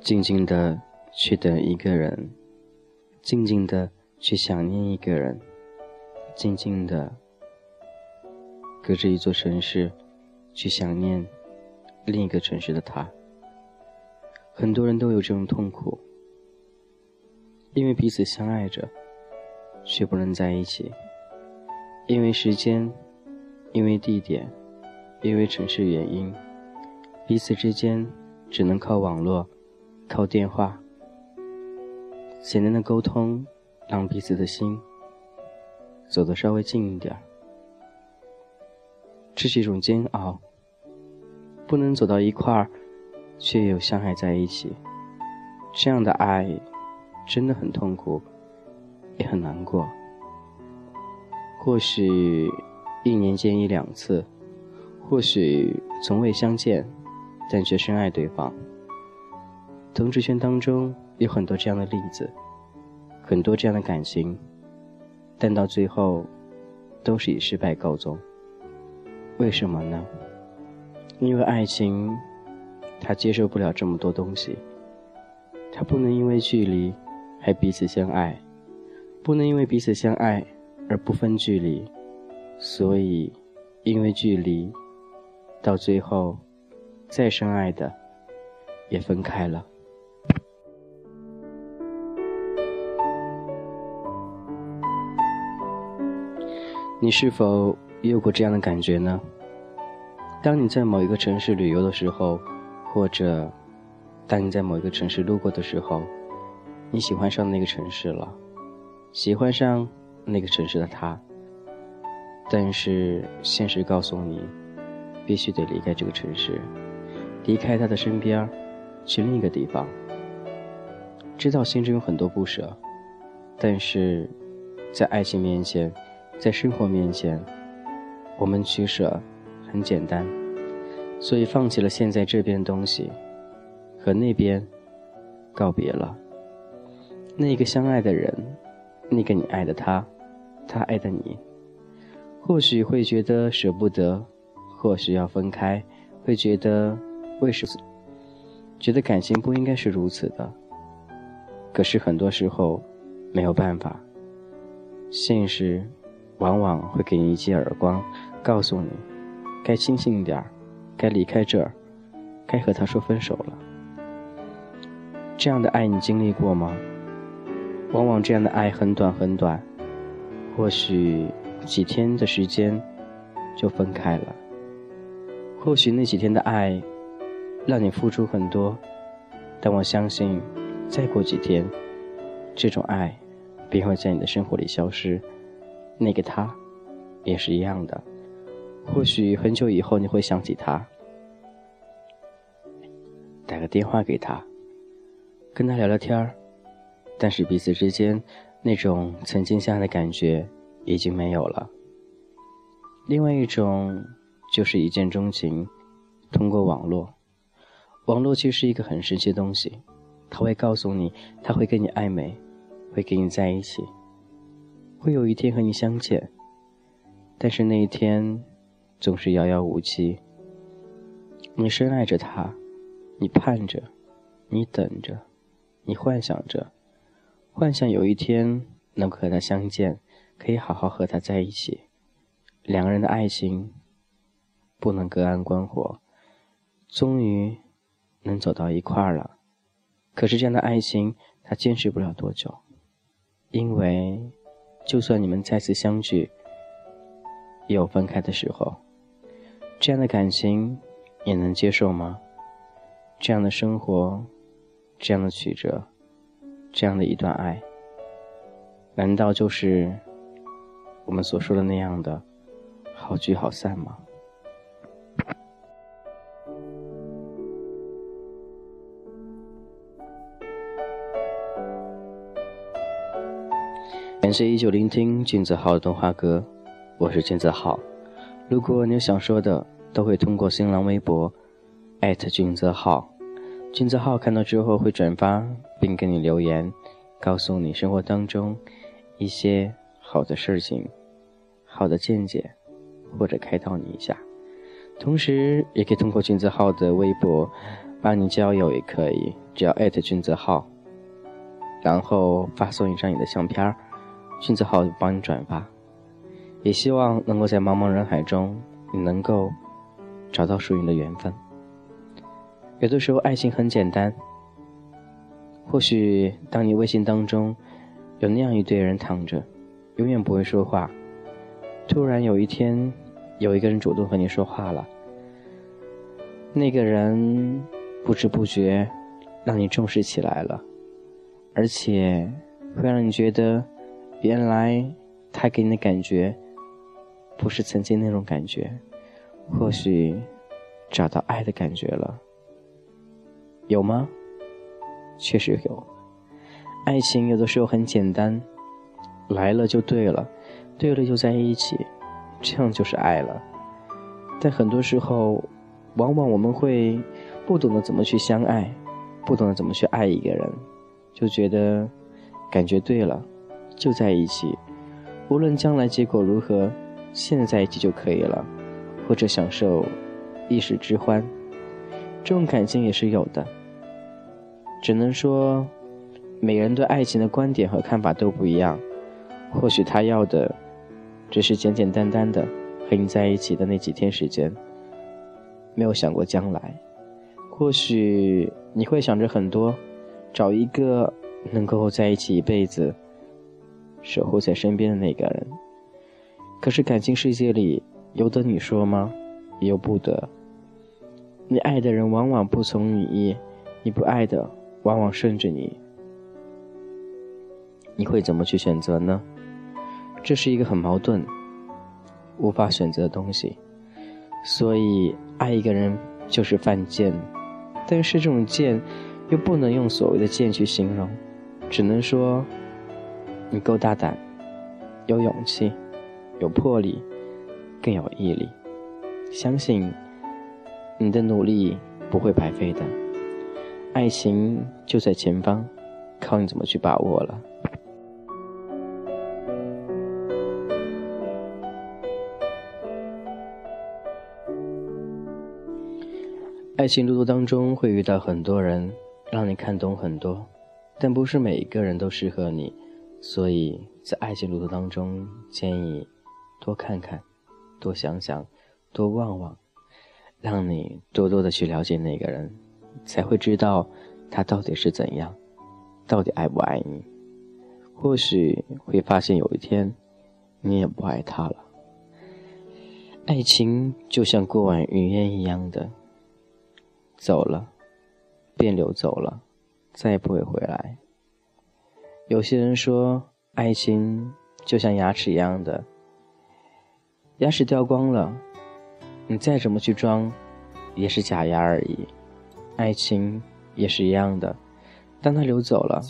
静静的去等一个人，静静的去想念一个人，静静的隔着一座城市去想念另一个城市的他。很多人都有这种痛苦，因为彼此相爱着，却不能在一起。因为时间，因为地点，因为城市原因，彼此之间只能靠网络。靠电话，简单的沟通，让彼此的心走得稍微近一点。这是一种煎熬，不能走到一块儿，却又相爱在一起。这样的爱真的很痛苦，也很难过。或许一年见一两次，或许从未相见，但却深爱对方。同志圈当中有很多这样的例子，很多这样的感情，但到最后都是以失败告终。为什么呢？因为爱情，它接受不了这么多东西，它不能因为距离还彼此相爱，不能因为彼此相爱而不分距离，所以因为距离，到最后再深爱的也分开了。你是否也有过这样的感觉呢？当你在某一个城市旅游的时候，或者当你在某一个城市路过的时候，你喜欢上那个城市了，喜欢上那个城市的他。但是现实告诉你，必须得离开这个城市，离开他的身边，去另一个地方。知道心中有很多不舍，但是在爱情面前。在生活面前，我们取舍很简单，所以放弃了现在这边的东西，和那边告别了。那个相爱的人，那个你爱的他，他爱的你，或许会觉得舍不得，或许要分开，会觉得为什么？觉得感情不应该是如此的。可是很多时候没有办法，现实。往往会给你一记耳光，告诉你，该清醒点儿，该离开这儿，该和他说分手了。这样的爱你经历过吗？往往这样的爱很短很短，或许几天的时间就分开了。或许那几天的爱让你付出很多，但我相信，再过几天，这种爱便会在你的生活里消失。那个他，也是一样的。或许很久以后你会想起他，打个电话给他，跟他聊聊天儿，但是彼此之间那种曾经相爱的感觉已经没有了。另外一种就是一见钟情，通过网络。网络其实是一个很神奇的东西，他会告诉你，他会跟你暧昧，会跟你在一起。会有一天和你相见，但是那一天总是遥遥无期。你深爱着他，你盼着，你等着，你幻想着，幻想有一天能和他相见，可以好好和他在一起。两个人的爱情不能隔岸观火，终于能走到一块儿了。可是这样的爱情，他坚持不了多久，因为。就算你们再次相聚，也有分开的时候。这样的感情，你能接受吗？这样的生活，这样的曲折，这样的一段爱，难道就是我们所说的那样的好聚好散吗？感谢依旧聆听君子浩的动画歌，我是君子浩。如果你有想说的，都会通过新浪微博艾特俊泽浩，君子号看到之后会转发并给你留言，告诉你生活当中一些好的事情、好的见解，或者开导你一下。同时，也可以通过君子号的微博帮你交友，也可以，只要艾特君子号，然后发送一张你的相片儿，君子号帮你转发。也希望能够在茫茫人海中，你能够找到属于你的缘分。有的时候，爱情很简单。或许，当你微信当中有那样一堆人躺着，永远不会说话，突然有一天。有一个人主动和你说话了，那个人不知不觉让你重视起来了，而且会让你觉得，原来他给你的感觉不是曾经那种感觉，或许找到爱的感觉了，有吗？确实有，爱情有的时候很简单，来了就对了，对了就在一起。这样就是爱了，但很多时候，往往我们会不懂得怎么去相爱，不懂得怎么去爱一个人，就觉得感觉对了，就在一起，无论将来结果如何，现在在一起就可以了，或者享受一时之欢，这种感情也是有的。只能说，每个人对爱情的观点和看法都不一样，或许他要的。只是简简单单的和你在一起的那几天时间，没有想过将来。或许你会想着很多，找一个能够在一起一辈子、守护在身边的那个人。可是感情世界里，由得你说吗？由不得。你爱的人往往不从你意，你不爱的往往顺着你。你会怎么去选择呢？这是一个很矛盾、无法选择的东西，所以爱一个人就是犯贱，但是这种贱又不能用所谓的贱去形容，只能说你够大胆、有勇气、有魄力、更有毅力，相信你的努力不会白费的，爱情就在前方，靠你怎么去把握了。爱情路途当中会遇到很多人，让你看懂很多，但不是每一个人都适合你，所以在爱情路途当中，建议多看看，多想想，多望望，让你多多的去了解那个人，才会知道他到底是怎样，到底爱不爱你。或许会发现有一天，你也不爱他了。爱情就像过往云烟一样的。走了，便流走了，再也不会回来。有些人说，爱情就像牙齿一样的，牙齿掉光了，你再怎么去装，也是假牙而已。爱情也是一样的，当它流走了，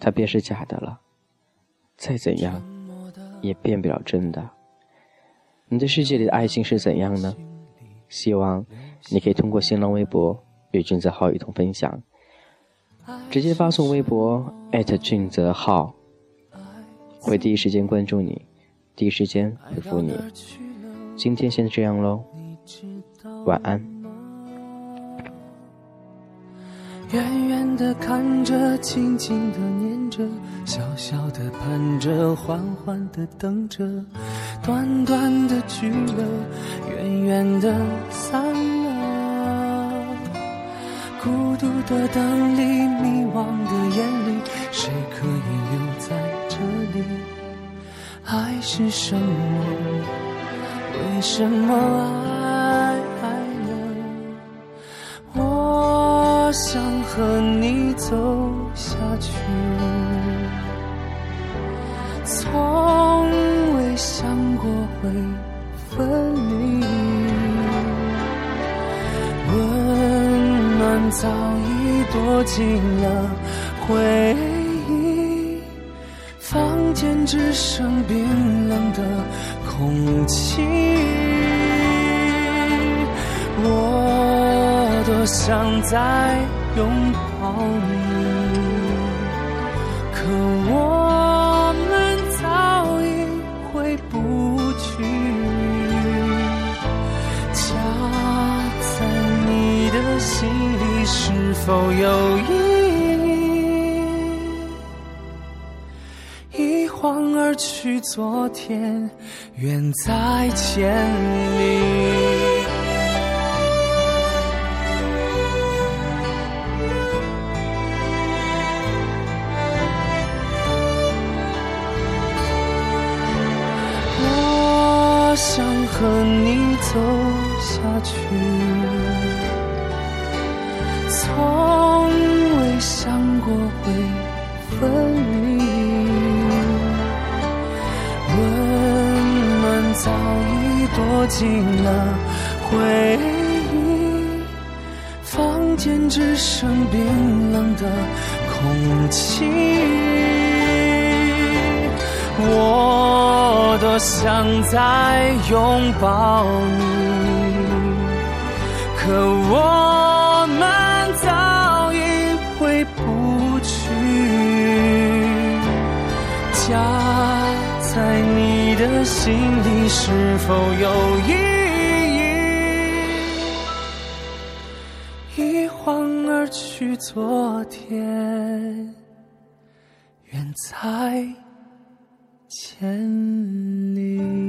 它便是假的了，再怎样，也变不了真的。你的世界里的爱情是怎样呢？希望。你可以通过新浪微博与俊泽浩一同分享，直接发送微博俊泽浩，会第一时间关注你，第一时间回复你。今天先这样喽，晚安。远远的看着，轻轻的念着，小小的盼着，缓缓的等着，短短的聚了，远远的散了。孤独的灯里，迷惘的眼里，谁可以留在这里？爱是什么？为什么爱？和你走下去，从未想过会分离。温暖早已躲进了回忆，房间只剩冰冷的空气。多想再拥抱你可我们早已回不去。家在你的心里是否有意义？一晃而去昨天远在千里想和你走下去，从未想过会分离。温暖早已躲进了回忆，房间只剩冰冷的空气。我多想再拥抱你，可我们早已回不去。家在你的心里是否有意义？一晃而去，昨天远在。千里。